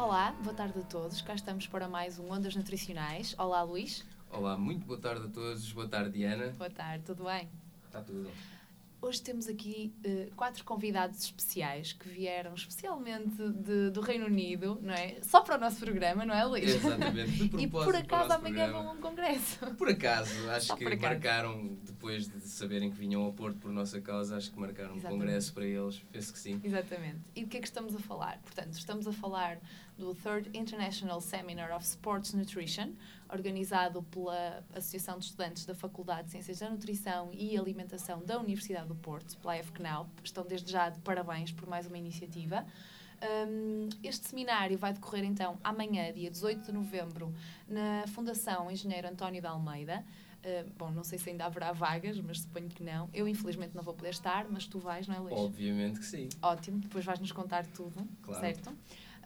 Olá, boa tarde a todos. Cá estamos para mais um Ondas Nutricionais. Olá, Luís. Olá, muito boa tarde a todos. Boa tarde, Diana. Boa tarde, tudo bem? Está tudo. Hoje temos aqui eh, quatro convidados especiais que vieram especialmente de- do Reino Unido, não é? Só para o nosso programa, não é, Luís? Exatamente. De E por acaso amanhã vão a um congresso. Por acaso, acho Só que acaso. marcaram, depois de saberem que vinham ao Porto por nossa causa, acho que marcaram um Exatamente. congresso para eles. Penso que sim. Exatamente. E de que é que estamos a falar? Portanto, estamos a falar do Third International Seminar of Sports Nutrition, organizado pela Associação de Estudantes da Faculdade de Ciências da Nutrição e Alimentação da Universidade do Porto, pela FCNAU. Estão desde já de parabéns por mais uma iniciativa. Um, este seminário vai decorrer então amanhã, dia 18 de novembro, na Fundação Engenheiro António de Almeida. Uh, bom, não sei se ainda haverá vagas, mas suponho que não. Eu, infelizmente, não vou poder estar, mas tu vais, não é, Luís? Obviamente que sim. Ótimo, depois vais-nos contar tudo, Claro. certo?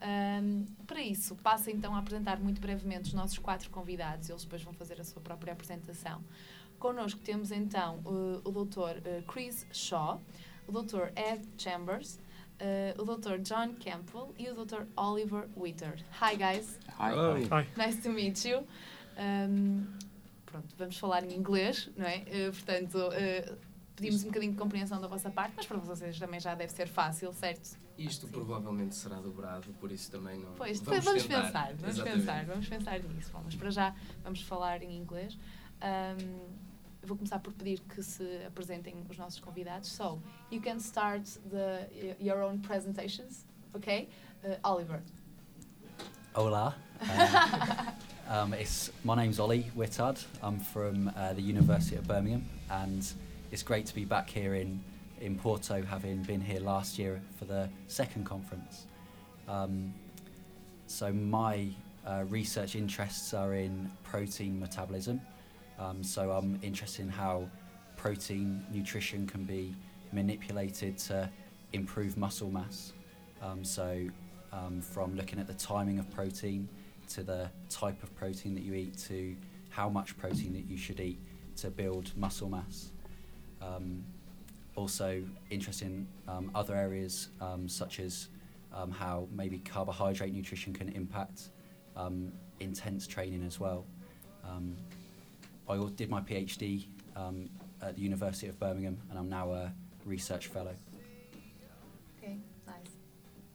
Ahm, para isso, passo então a apresentar muito brevemente os nossos quatro convidados, eles depois vão fazer a sua própria apresentação. Connosco temos então uh, o Dr. uh, Chris Shaw, o Dr. Ed Chambers, uh, o Dr. John Campbell e o Dr. Oliver Witter. Hi guys, Hello. Hi. nice to meet you. Um, pronto, vamos falar em inglês, não é? Uh, portanto, uh, pedimos um bocadinho de compreensão da vossa parte, mas para vocês também já deve ser fácil, certo? Isto Sim. provavelmente será dobrado, por isso também não. Pois, depois vamos, tentar. pensar, vamos Exatamente. pensar, vamos pensar nisso. Bom, mas para já vamos falar em inglês. Um, vou começar por pedir que se apresentem os nossos convidados. So, you can start the, your own presentations, okay? Uh, Oliver. Hola. Uh, um, it's, my name's Ollie Witard. I'm from uh, the University of Birmingham, and it's great to be back here in, in Porto, having been here last year for the second conference. Um, so, my uh, research interests are in protein metabolism. Um, so, I'm interested in how protein nutrition can be manipulated to improve muscle mass. Um, so, um, from looking at the timing of protein to the type of protein that you eat to how much protein that you should eat to build muscle mass. Um, also interested in um, other areas um, such as um, how maybe carbohydrate nutrition can impact um, intense training as well. I did my PhD at the University of Birmingham and I'm now a research fellow. Okay, nice.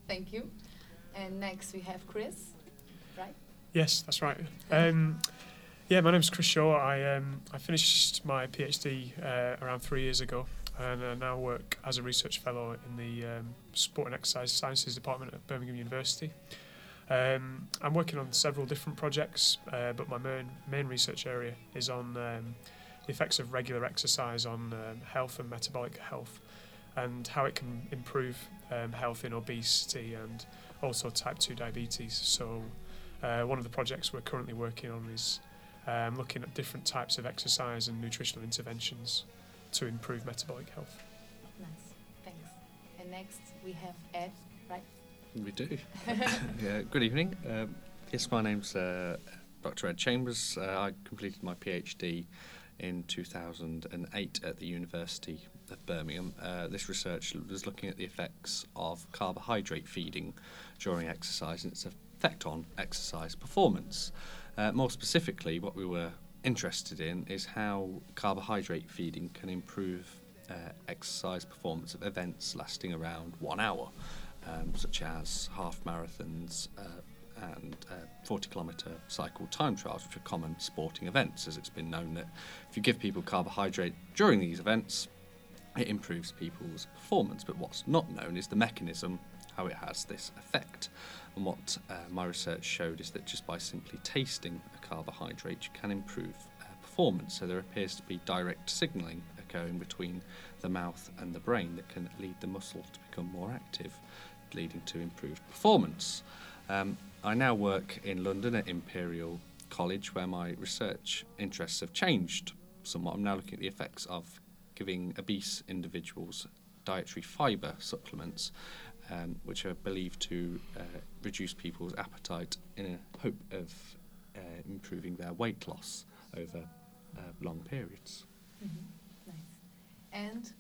Thank you. And next we have Chris? Yes, that's right. Um, yeah, my name's Chris Shaw. I um, I finished my PhD uh, around three years ago, and I now work as a research fellow in the um, Sport and Exercise Sciences Department at Birmingham University. Um, I'm working on several different projects, uh, but my main main research area is on um, the effects of regular exercise on um, health and metabolic health, and how it can improve um, health in obesity and also type 2 diabetes. So, uh, one of the projects we're currently working on is um, looking at different types of exercise and nutritional interventions to improve metabolic health. Nice, thanks. And next we have Ed, right? We do. yeah, good evening. Um, yes, my name's uh, Dr. Ed Chambers. Uh, I completed my PhD in 2008 at the University of Birmingham. Uh, this research was looking at the effects of carbohydrate feeding during exercise and its effect on exercise performance. Uh, more specifically, what we were interested in is how carbohydrate feeding can improve uh, exercise performance of events lasting around one hour um, such as half marathons uh, and uh, 40 kilometre cycle time trials, which are common sporting events, as it's been known that if you give people carbohydrate during these events, it improves people's performance. But what's not known is the mechanism, how it has this effect. And what uh, my research showed is that just by simply tasting a carbohydrate, you can improve uh, performance. So there appears to be direct signalling occurring between the mouth and the brain that can lead the muscle to become more active leading to improved performance. Um, I now work in London at Imperial College, where my research interests have changed somewhat. I'm now looking at the effects of giving obese individuals dietary fibre supplements, um, which are believed to uh, reduce people's appetite in a hope of uh, improving their weight loss over uh, long periods. Mm-hmm. Nice. And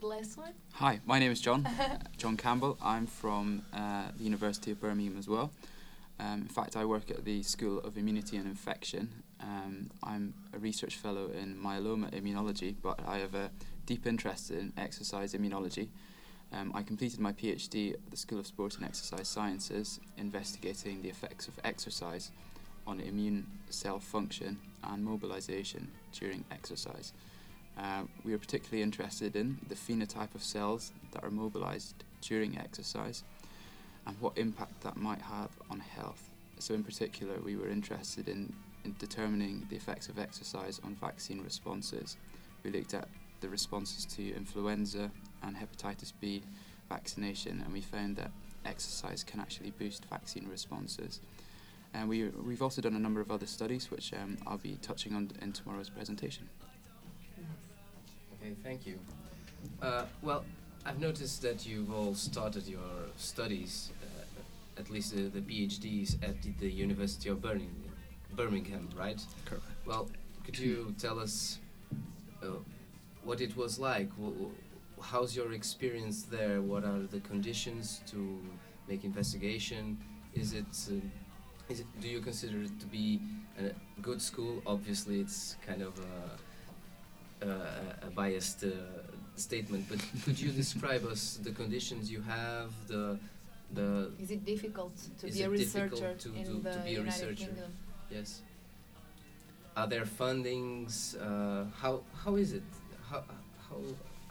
the last one? Hi, my name is John, John Campbell. I'm from uh, the University of Birmingham as well. Um, in fact, I work at the School of Immunity and Infection. Um, I'm a research fellow in myeloma immunology, but I have a deep interest in exercise immunology. Um, I completed my PhD at the School of Sport and Exercise Sciences, investigating the effects of exercise on immune cell function and mobilization during exercise. Uh, we are particularly interested in the phenotype of cells that are mobilized during exercise and what impact that might have on health. So, in particular, we were interested in, in determining the effects of exercise on vaccine responses. We looked at the responses to influenza and hepatitis B vaccination, and we found that exercise can actually boost vaccine responses. And we, we've also done a number of other studies, which um, I'll be touching on in tomorrow's presentation. Okay, thank you. Uh, well, I've noticed that you've all started your studies, uh, at least the, the PhDs, at the, the University of Birmingham, Birmingham, right? Correct. Well, could you tell us uh, what it was like? W- w- how's your experience there? What are the conditions to make investigation? Is it, uh, is it? Do you consider it to be a good school? Obviously, it's kind of a, a, a biased uh, statement, but could you describe us the conditions you have, the the Is it difficult to be a researcher to- in to- the to be a United researcher? Kingdom? yes? are there fundings? Uh, how how is it? How how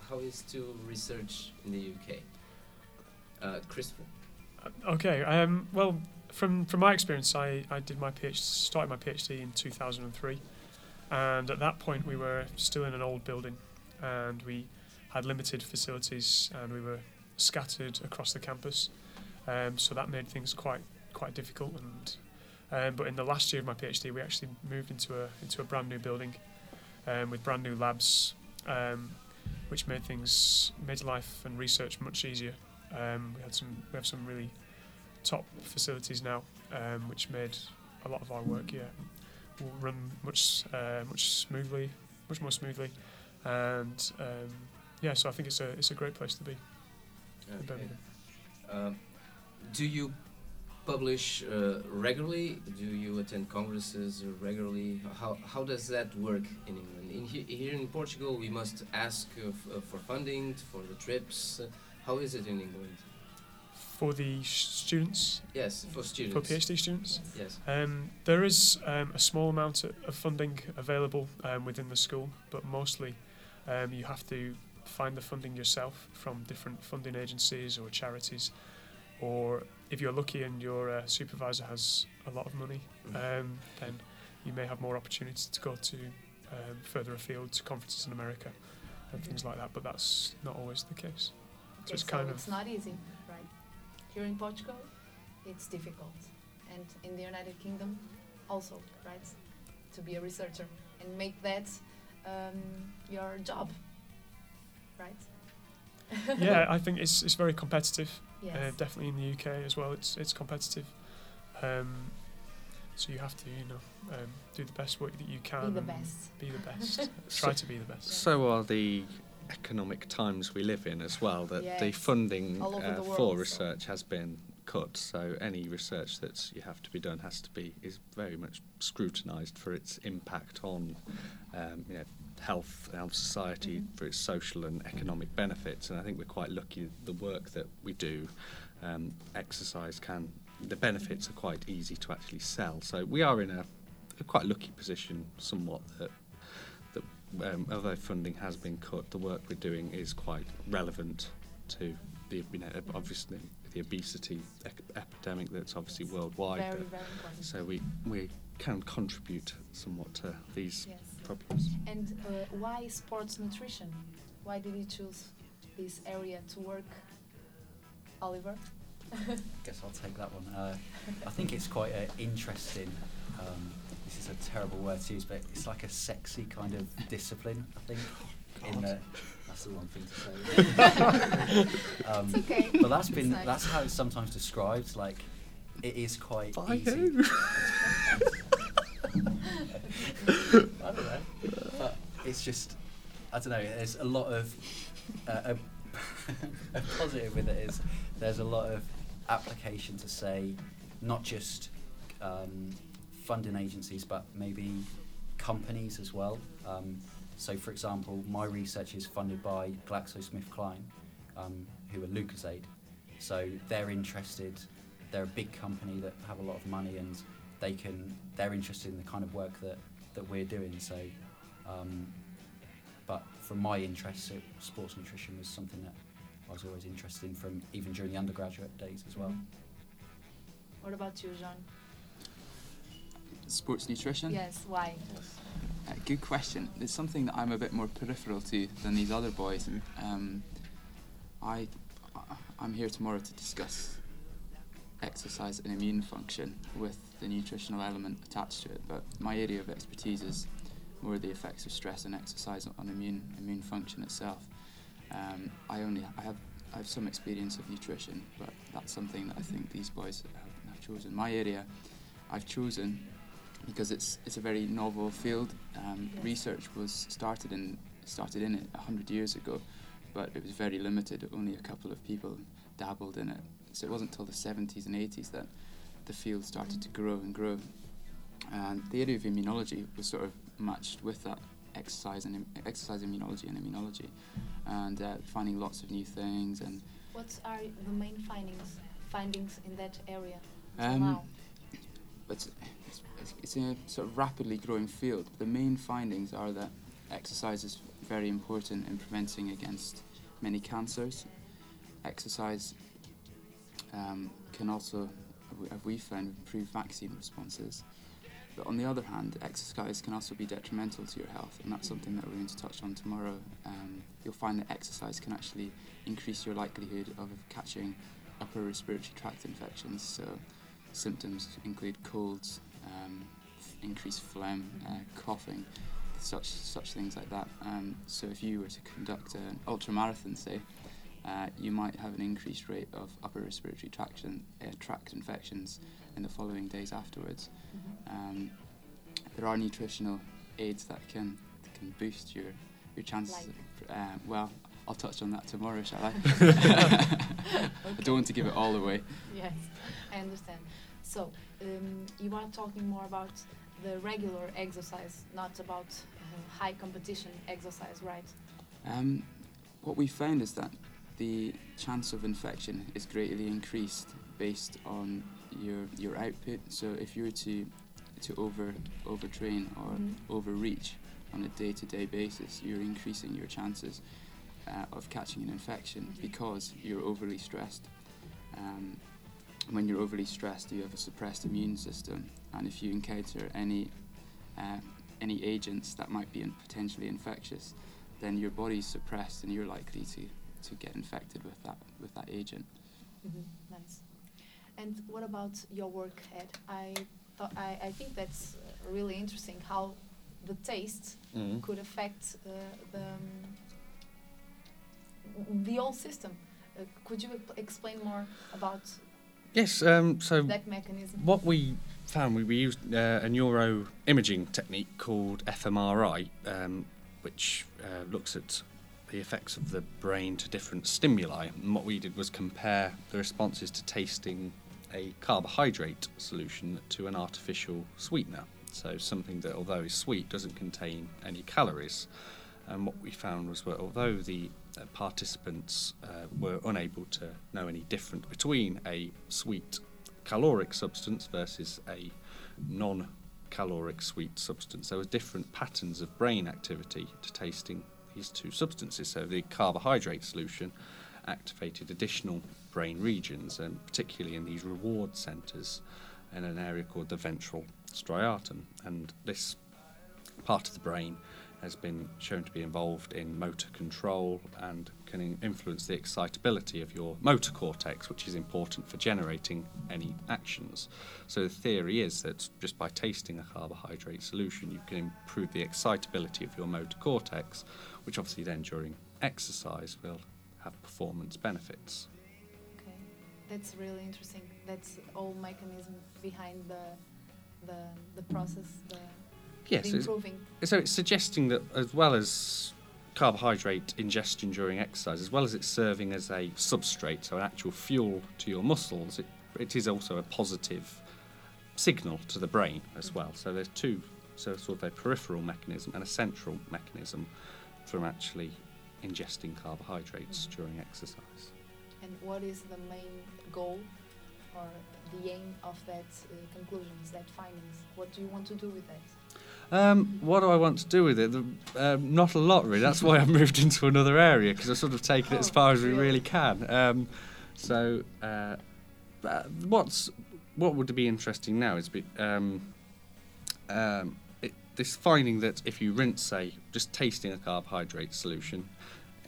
how is to research in the UK? Uh. Uh, Okay. Um, well, from from my experience, I, I did my PhD, started my PhD in 2003, and at that point we were still in an old building, and we had limited facilities, and we were scattered across the campus, um, so that made things quite quite difficult. And um, but in the last year of my PhD, we actually moved into a into a brand new building, um, with brand new labs, um, which made things made life and research much easier. Um, we had some we have some really top facilities now, um, which made a lot of our work yeah will run much uh, much smoothly, much more smoothly, and um, yeah. So I think it's a it's a great place to be in Okay. Birmingham. Um, do you publish uh, regularly? Do you attend congresses regularly? How, how does that work in England? In he, here in Portugal, we must ask uh, uh, for funding for the trips. Uh, how is it in England? For the students, Yes, for students. for. PhD students, Yes. um, there is um, a small amount of of funding available um, within the school, but mostly um, you have to find the funding yourself from different funding agencies or charities, or if you're lucky and your uh, supervisor has a lot of money, um, then you may have more opportunity to go to um, further afield to conferences in America and things like that. But that's not always the case. Okay, it's so kind of- it's not easy, right? Here in Portugal, it's difficult, and in the United Kingdom, also, right? To be a researcher and make that um, your job, right? yeah, I think it's it's very competitive. Yes. Uh, definitely in the UK as well, it's it's competitive. Um, so you have to, you know, um, do the best work that you can. be the best. Be the best. Try to be the best. So are the economic times we live in as well, that the funding uh, the for world, so- research has been cut. So any research that you have to be done has to be is very much scrutinised for its impact on um, you know, health and society, Mhm. for its social and economic benefits. And I think we're quite lucky the work that we do, um, exercise can the benefits are quite easy to actually sell. So we are in a, a quite lucky position somewhat that that um, although funding has been cut, the work we're doing is quite relevant to the you know obviously the obesity ec- epidemic that's obviously worldwide. very, very so we we can contribute somewhat to these yes. Problems. And uh, why sports nutrition? Why did you choose this area to work, Oliver? guess I'll take that one. Uh, I think it's quite an interesting. Um, this is a terrible word to use, but it's like a sexy kind of discipline. I think. In the, that's the wrong thing to say. um, It's okay. But that's It's been nice. that's how it's sometimes described. Like, it is quite By easy. I don't know. But it's just, I don't know. There's a lot of uh, a, a positive with it is there's a lot of application to say not just um, funding agencies, but maybe companies as well. Um, so, for example, my research is funded by GlaxoSmithKline, um, who are Lucozade. So they're interested. They're a big company that have a lot of money, and they can. They're interested in the kind of work that that we're doing. So, um, but from my interests, it, sports nutrition was something that I was always interested in from even during the undergraduate days as well. What about you, Jean? Sports nutrition? Yes, why? Uh, good question. It's something that I'm a bit more peripheral to than these other boys. Um, I, I- I'm here tomorrow to discuss exercise and immune function with the nutritional element attached to it. But my area of expertise is more the effects of stress and exercise on immune immune function itself. Um, I only I have I have some experience of nutrition, but that's something that I think these boys have, have chosen. My area, I've chosen because it's it's a very novel field. Um. Research was started in started in it hundred years ago, but it was very limited. Only a couple of people dabbled in it. So it wasn't until the 70s and 80s that the field started to grow and grow. And the area of immunology was sort of matched with that exercise and im- exercise immunology and immunology, and uh, finding lots of new things and What are the main findings findings in that area? Um, now? it's, it's it's, it's a sort of rapidly growing field. The main findings are that exercise is very important in preventing against many cancers. Exercise um, can also, have we found, improve vaccine responses. But on the other hand, exercise can also be detrimental to your health, and that's something that we're going to touch on tomorrow. Um, you'll find that exercise can actually increase your likelihood of catching upper respiratory tract infections. So, symptoms include colds, um, increased phlegm, uh, coughing, such such things like that. Um, so, if you were to conduct an ultra marathon, say, uh, you might have an increased rate of upper respiratory traction, uh, tract infections in the following days afterwards. Um, there are nutritional aids that can can boost your your chances. Like? Of, uh, well, I'll touch on that tomorrow, shall I? I don't want to give it all away. Yes, I understand. So, um, you are talking more about the regular exercise, not about uh, high competition exercise, right? Um, what we found is that the chance of infection is greatly increased based on your your output. So if you were to to over overtrain or Mhm. overreach on a day-to-day basis, you're increasing your chances uh, of catching an infection because you're overly stressed. Um, when you're overly stressed, you have a suppressed immune system, and if you encounter any uh, any agents that might be potentially infectious, then your body's suppressed, and you're likely to, to get infected with that with that agent. Mm-hmm. Nice. And what about your work, Ed? I thought I, I think that's uh, really interesting how the taste Mm. could affect uh, the um, the whole system. Uh, could you ex- explain more about Yes. Um, so that mechanism? what we found, we, we used uh, a neuro imaging technique called fMRI, um, which uh, looks at the effects of the brain to different stimuli. And what we did was compare the responses to tasting a carbohydrate solution to an artificial sweetener. So something that, although is sweet, doesn't contain any calories. And what we found was that although the uh, participants uh, were unable to know any difference between a sweet caloric substance versus a non caloric sweet substance, there were different patterns of brain activity to tasting these two substances. So the carbohydrate solution activated additional brain regions, and particularly in these reward centres in an area called the ventral striatum. And this part of the brain has been shown to be involved in motor control and can influence the excitability of your motor cortex, which is important for generating any actions. So the theory is that just by tasting a carbohydrate solution, you can improve the excitability of your motor cortex, which obviously then during exercise will have performance benefits. Okay, that's really interesting. That's all mechanism behind the the the process, the, Yes, the it's- improving. So it's suggesting that as well as carbohydrate ingestion during exercise, as well as it's serving as a substrate, so an actual fuel to your muscles, it, it is also a positive signal to the brain as well. So there's two, so sort of a peripheral mechanism and a central mechanism from actually ingesting carbohydrates during exercise. And what is the main goal or the aim of that uh, conclusions, that findings? What do you want to do with that? Um, what do I want to do with it? The, um, not a lot, really. That's why I've moved into another area because I've sort of taken it as far as we really? really can. Um, so, uh, uh, what's what would be interesting now is be, um, um, it, this finding that if you rinse, say, just tasting a carbohydrate solution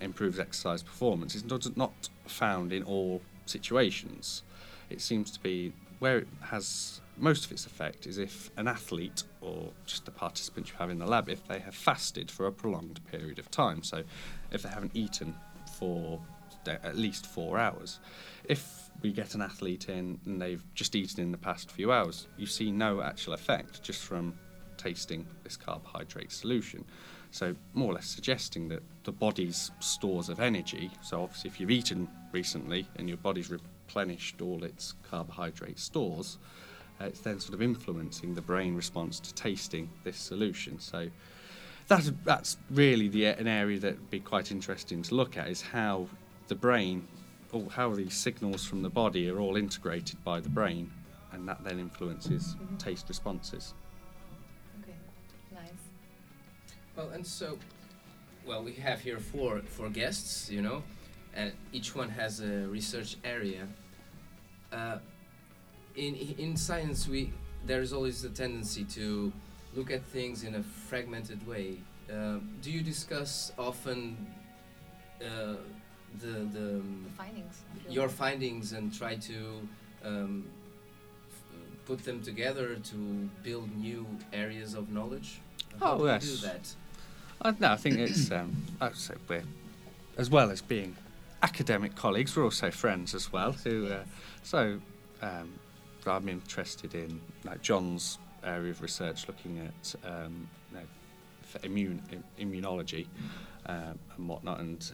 improves exercise performance is not, not found in all situations. It seems to be where it has most of its effect is if an athlete or just a participant you have in the lab, if they have fasted for a prolonged period of time. So, if they haven't eaten for at least four hours. If we get an athlete in and they've just eaten in the past few hours, you see no actual effect just from tasting this carbohydrate solution. So, more or less suggesting that the body's stores of energy, so obviously, if you've eaten recently and your body's replenished all its carbohydrate stores, uh, it's then sort of influencing the brain response to tasting this solution. So, that's, that's really the, an area that would be quite interesting to look at is how the brain, or how these signals from the body are all integrated by the brain and that then influences Mhm. taste responses. Okay, nice. Well, and so, well, we have here four four guests, you know, and each one has a research area. Uh, in in science, we there is always a tendency to look at things in a fragmented way. Uh, do you discuss often uh, the the The findings. your your findings and try to um, f- put them together to build new areas of knowledge? How Oh, do you yes. do that? I, no, I think it's. Um, I'd say we're, as well as being academic colleagues, we're also friends as well. Who, uh, so, um, I'm interested in like John's area of research, looking at um, you know, immune im- immunology uh, and whatnot, and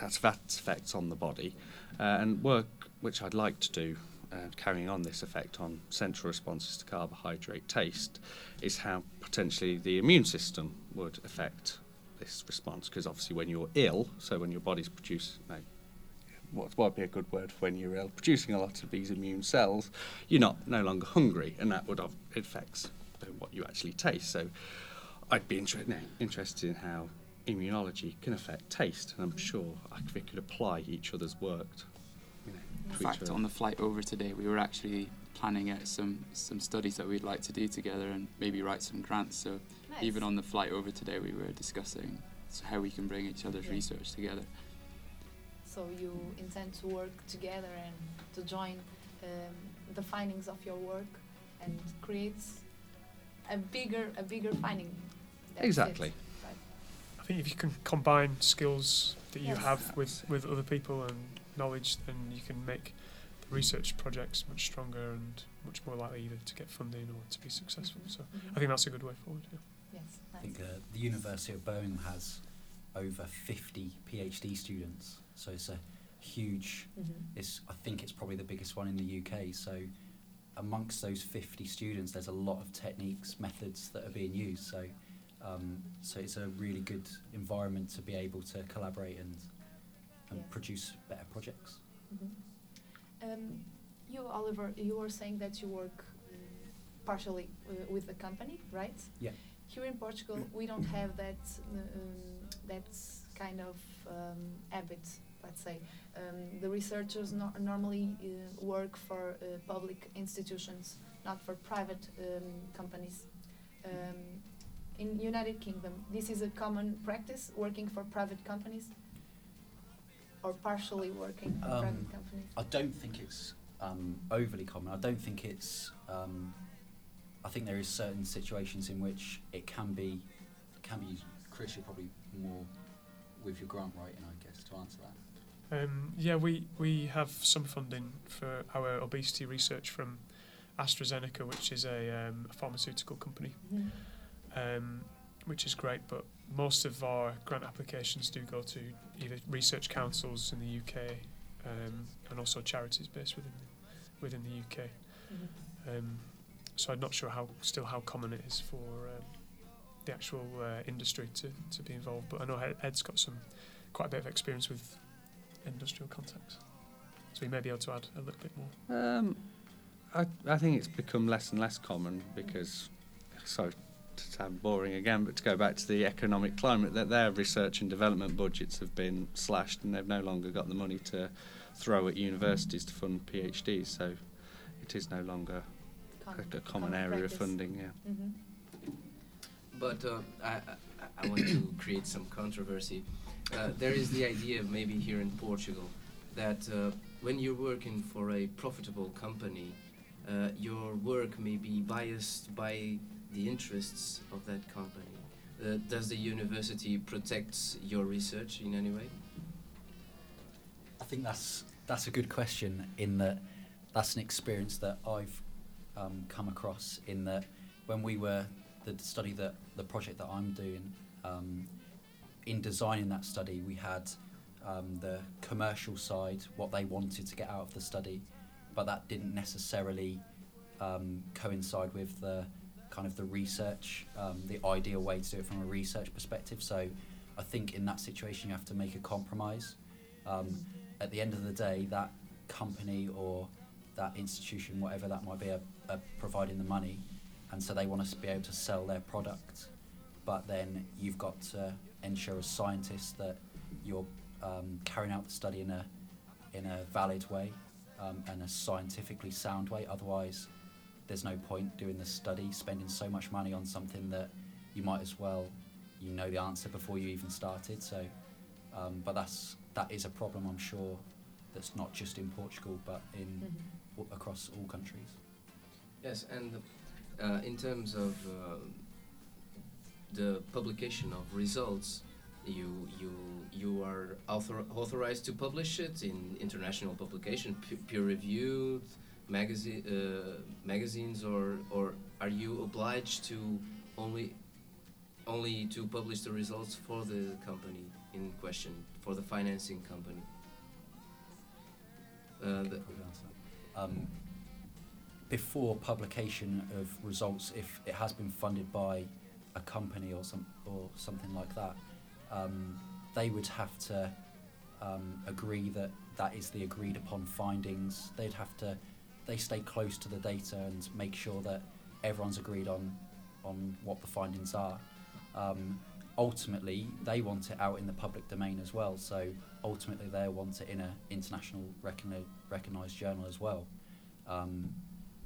that's that's effects on the body, uh, and work which I'd like to do. Uh, carrying on this effect on central responses to carbohydrate taste is how potentially the immune system would affect this response because obviously when you're ill so when your body's produce no, what would be a good word for when you're ill producing a lot of these immune cells you're not no longer hungry and that would have affects what you actually taste so I'd be inter- no, interested in how immunology can affect taste and I'm sure we could apply each other's work you know, In fact, other. on the flight over today, we were actually planning out some some studies that we'd like to do together and maybe write some grants. So Nice. even on the flight over today, we were discussing how we can bring each other's Yeah. research together. So you intend to work together and to join um, the findings of your work and create a bigger a bigger finding. That's it, Exactly. right? I think if you can combine skills that you Yes. have with, with other people and knowledge, then you can make the research projects much stronger and much more likely either to get funding or to be successful. So Mhm. I think that's a good way forward. Yeah. Yes, I think uh, the University of Birmingham has over 50 PhD students, so it's a huge. Mhm. It's I think it's probably the biggest one in the UK. So amongst those 50 students, there's a lot of techniques, methods that are being used. So um, so it's a really good environment to be able to collaborate and and Yeah. produce better projects. Mhm. Um, you, Oliver, you were saying that you work partially uh, with the company, right? Yeah. Here in Portugal, we don't have that um, that kind of um, habit. Let's say um, the researchers no- normally uh, work for uh, public institutions, not for private um, companies. Um, in United Kingdom, this is a common practice, working for private companies, or partially working for Um, private companies. I don't think it's um, overly common. I don't think it's. Um, I think there is certain situations in which it can be, can be. Chris, you're probably more with your grant writing, I guess, to answer that. Um, yeah, we, we have some funding for our obesity research from AstraZeneca, which is a, um, a pharmaceutical company, Mhm. um, which is great. But most of our grant applications do go to either research councils in the UK um, and also charities based within the, within the UK. Mhm. So I'm not sure how still how common it is for um, the actual uh, industry to, to be involved. But I know Ed, Ed's got some quite a bit of experience with industrial contacts, so he may be able to add a little bit more. Um, I, I think it's become less and less common because, to sound boring again, but to go back to the economic climate, that their research and development budgets have been slashed and they've no longer got the money to throw at universities to fund PhDs. So it is no longer a, a common area practice. of funding. Yeah. Mhm. But uh, I, I, I want to create some controversy. Uh, there is the idea, maybe here in Portugal, that uh, when you're working for a profitable company, uh, your work may be biased by the interests of that company. Uh, does the university protect your research in any way? I think that's that's a good question. In that, that's an experience that I've um, come across. In that, when we were the study that the project that I'm doing, um, in designing that study, we had um, the commercial side, what they wanted to get out of the study, but that didn't necessarily um, coincide with the kind of the research, um, the ideal way to do it from a research perspective. So, I think in that situation, you have to make a compromise. Um, at the end of the day, that company or that institution, whatever that might be, are, are providing the money, and so they want us to be able to sell their product. But then you've got to ensure as scientists that you're um, carrying out the study in a in a valid way um, and a scientifically sound way. Otherwise, there's no point doing the study, spending so much money on something that you might as well you know the answer before you even started. So, um, but that's that is a problem, I'm sure, that's not just in Portugal but in Mhm. a- across all countries. Yes, and uh, in terms of uh, the publication of results, you you you are author- authorized to publish it in international publication, peer reviewed magazine uh, magazines, or or are you obliged to only only to publish the results for the company in question, for the financing company? Uh, the. Um, before publication of results, if it has been funded by a company or some or something like that, um, they would have to um, agree that that is the agreed upon findings. They'd have to they stay close to the data and make sure that everyone's agreed on on what the findings are. Um, ultimately, they want it out in the public domain as well. So ultimately, they want it in an international recogni- recognised journal as well. Um,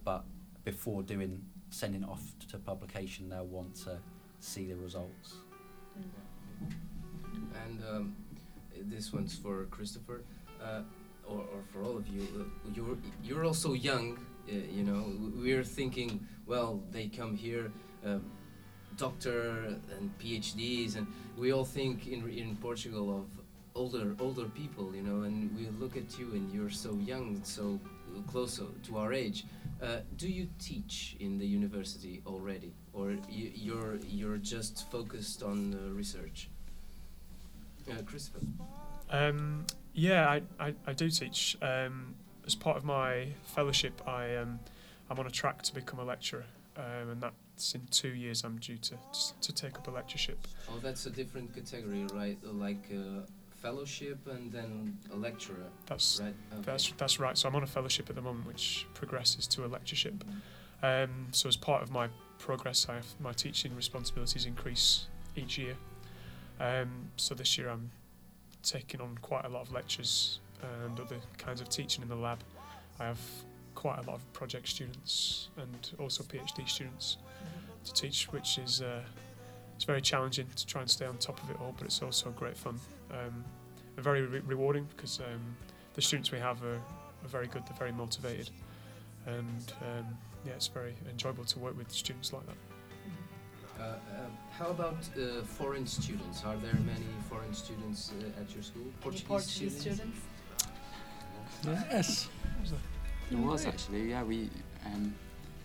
but before doing sending it off to publication, they'll want to see the results. Mm. And um, this one's for Christopher, uh, or, or for all of you. Uh, You're you're also young, uh, you know. We're thinking, well, they come here, um, doctor and PhDs, and we all think in in Portugal of older older people, you know. And we look at you, and you're so young, so close to our age. Uh, do you teach in the university already, or you, you're you're just focused on uh, research? Uh, Christopher. Um, yeah, I, I, I do teach. Um, as part of my fellowship, I um, I'm on a track to become a lecturer, um, and that's in two years. I'm due to to take up a lectureship. Oh, that's a different category, right? Like uh, fellowship and then a lecturer, That's right? Okay. that's that's right. So I'm on a fellowship at the moment, which progresses to a lectureship. Um, so as part of my progress, I have, my teaching responsibilities increase each year. Um, so this year I'm taking on quite a lot of lectures and other kinds of teaching in the lab. I have quite a lot of project students and also PhD students to teach, which is uh, it's very challenging to try and stay on top of it all, but it's also great fun um, and very re- rewarding because um, the students we have are, are very good, they're very motivated, and um, yeah, it's very enjoyable to work with students like that. Uh, um, how about uh, foreign students? Are there many foreign students uh, at your school? Any Portuguese students? Yes. There was actually, yeah. We, um,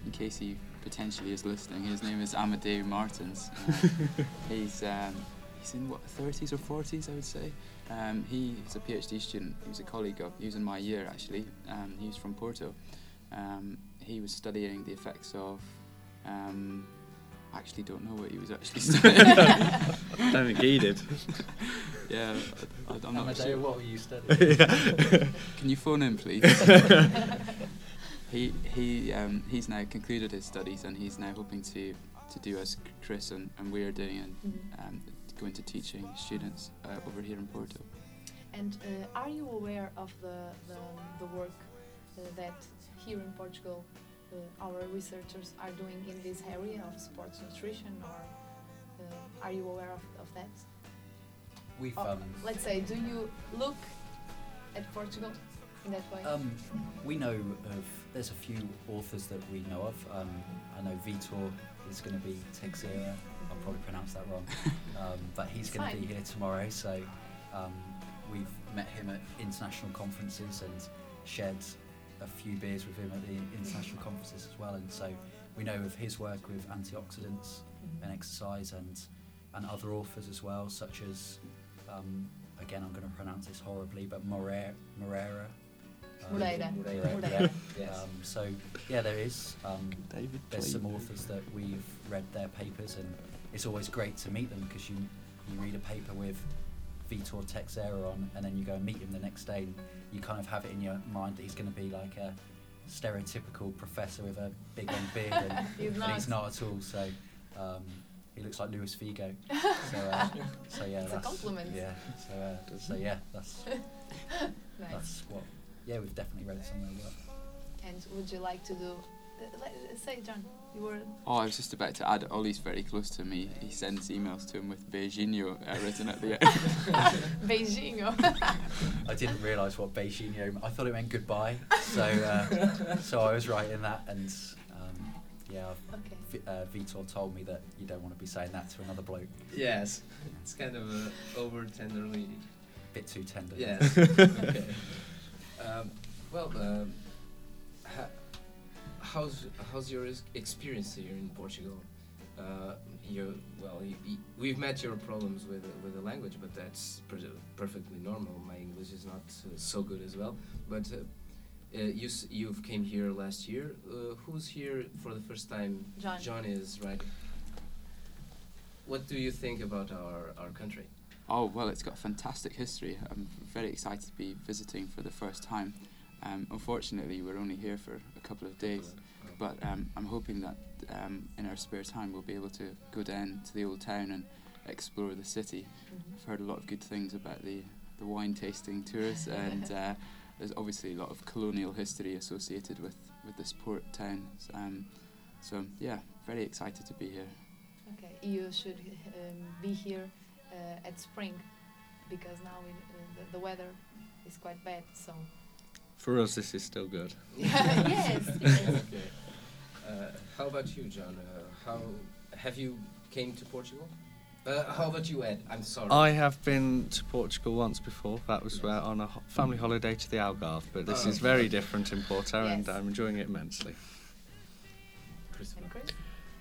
in case he potentially is listening, his name is Amadeo Martins. Uh, he's um, he's in what 30s or 40s, I would say. Um, he is a PhD student. He was a colleague of. He was in my year actually. Um, he was from Porto. Um, he was studying the effects of. Um, I actually don't know what he was actually studying. I don't think he did. yeah, I, I'm not Amadeo, sure. what were you studying? Can you phone him, please? He he um, he's now concluded his studies and he's now hoping to, to do as Chris and, and we're doing and Mhm. um, go into teaching students uh, over here in Porto. And uh, are you aware of the, the, the work uh, that here in Portugal uh, our researchers are doing in this area of sports nutrition, or uh, are you aware of, of that? We've Or, um, let's say, do you look at Portugal in that way? Um, we know of there's a few authors that we know of. Um, I know Vitor is going to be Teixeira. I'll probably pronounce that wrong, um, but he's going to be here tomorrow. So um, we've met him at international conferences and shared a few beers with him at the international conferences as well. And so we know of his work with antioxidants Mhm. and exercise and and other authors as well, such as um, again I'm going to pronounce this horribly, but Moreira. Moreira. Um, Moreira. Moreira, Moreira. yeah. Um, so yeah, there is. Um, David. there's some authors that we've read their papers, and it's always great to meet them because you you read a paper with Vitor Teixeira on, and then you go and meet him the next day, and you kind of have it in your mind that he's going to be like a stereotypical professor with a big long beard, and, He's and he's not. not at all. So um, he looks like Luis Figo. So, uh, so yeah, It's a that's compliment. Yeah. So, uh, so yeah, that's Nice. that's what. Yeah, we've definitely read some somewhere. their work. And would you like to do? Uh, let- say, John, you were. Oh, I was just about to add, Ollie's very close to me. He sends emails to him with Beijinho uh, written at the end. Beijinho. I didn't realise what Beijinho. Meant. I thought it meant goodbye. So uh, so I was writing that, and um, yeah, okay. v- uh, Vitor told me that you don't want to be saying that to another bloke. Yes, it's kind of uh, over tenderly. Bit too tender. Yes. okay. Um, well, um, ha- how's how's your experience here in Portugal? Uh, you well, you, you, we've met your problems with with the language, but that's per- perfectly normal. My English is not uh, so good as well, but. Uh, uh, you s- you've came here last year. Uh, who's here for the first time? John. John is right. What do you think about our, our country? Oh, well, it's got a fantastic history. I'm very excited to be visiting for the first time. Um, unfortunately, we're only here for a couple of days, but um, I'm hoping that um, in our spare time we'll be able to go down to the old town and explore the city. Mhm. I've heard a lot of good things about the, the wine tasting tours, and uh, there's obviously a lot of colonial history associated with, with this port town. Um, so, yeah, very excited to be here. Okay, you should um, be here at spring because now we, uh, the, the weather is quite bad. So For us, this is still good. yes, yes. okay. Uh, how about you, John? Uh, how have you came to Portugal? Uh, how about you, Ed? I'm sorry. I have been to Portugal once before. That was uh, on a ho- family holiday to the Algarve, but this Oh, is very different in Porto, and I'm enjoying it immensely. Christopher. And Chris?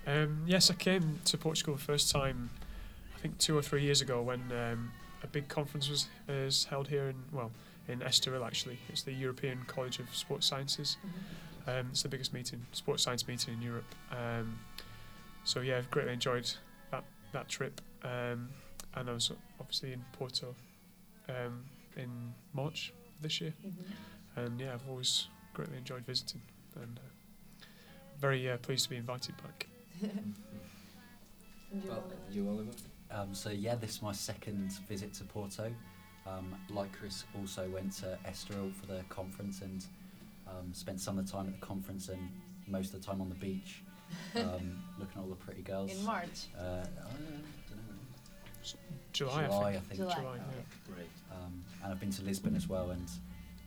Um, yes, I came to Portugal the first time, I think two or three years ago, when um, a big conference was is held here in well in Estoril. Actually, it's the European College of Sports Sciences. Mhm. Um, it's the biggest meeting, sports science meeting in Europe. Um, so yeah, I've greatly enjoyed that that trip, um, and I was obviously in Porto um, in March this year, Mhm. and yeah, I've always greatly enjoyed visiting, and uh, very uh, pleased to be invited back. And you, Well, Oliver? you, Oliver? Um, so yeah, this is my second visit to Porto. Um, like Chris, also went to Estoril for the conference and um, spent some of the time at the conference and most of the time on the beach, um, looking at all the pretty girls. in March. Uh, I don't know. July, July, I think. I think. July. July, yeah. Great. Um, and I've been to Lisbon as well, and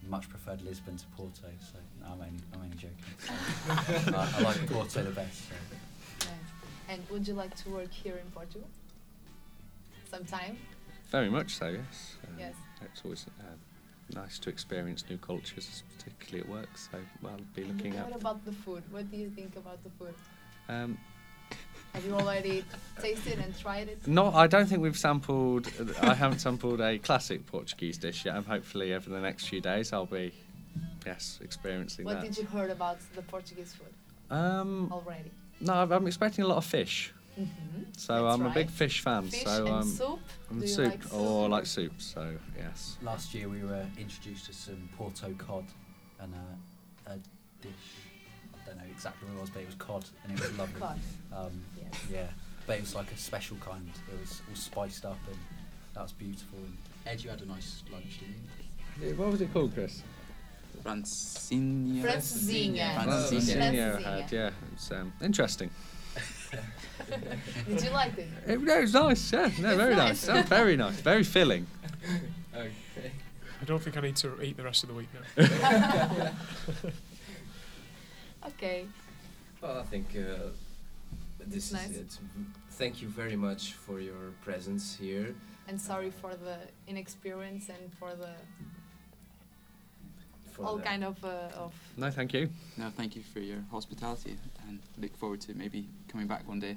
much preferred Lisbon to Porto. So no, I'm only, I'm only joking. So, I, I like Porto the best. So. Nice. And would you like to work here in Portugal? Sometime? Very much so, yes. Um, Yes. It's always uh, nice to experience new cultures, particularly at work. So I'll be looking looking what about the food? What do you think about the food? Um, Have you already tasted and tried it? no, I don't think we've sampled. I haven't sampled a classic Portuguese dish yet. And hopefully, over the next few days, I'll be, yes, experiencing What that. What did you heard about the Portuguese food Um, already? no, I'm expecting a lot of fish. Mm-hmm. So I'm a big fish fan. Fish so and um, soup. I'm Do soup. like soup? Oh, I like soup. So yes. Last year we were introduced to some Porto cod and a, a dish. I don't know exactly what it was, but it was cod and it was lovely. Cod. Um, Yes. yeah, but it was like a special kind. It was all spiced up and that was beautiful. And Ed, you had a nice lunch, didn't you? What was it called, Chris? Francinha. Francesinha. had, yeah, it's um, interesting. Did you like it? It, no, it was nice. Yeah, no, very nice. nice. Yeah, very nice. Very filling. Okay. I don't think I need to eat the rest of the week now. Okay. Well, I think uh, this Nice. is it. Thank you very much for your presence here. And sorry for the inexperience and for the For all the- kind of uh, of. No, thank you. No, thank you for your hospitality and look forward to maybe coming back one day.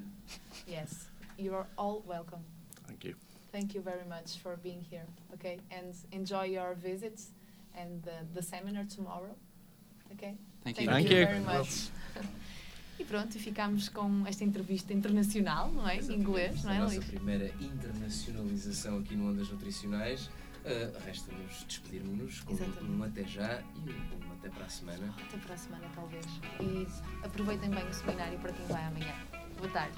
Yes, you are all welcome. Thank you. Thank you very much for being here. Okay, and enjoy your visits and the, the seminar tomorrow. Okay. Thank you. Thank you. very much. E pronto, e ficámos com esta entrevista internacional, não é? Em inglês, não a é, nossa primeira internacionalização aqui no Ondas Nutricionais. Uh, Resta-nos despedirmos com Exatamente. um até já e um até para a semana. Até para a semana, talvez. E aproveitem bem o seminário para quem vai amanhã. Boa tarde.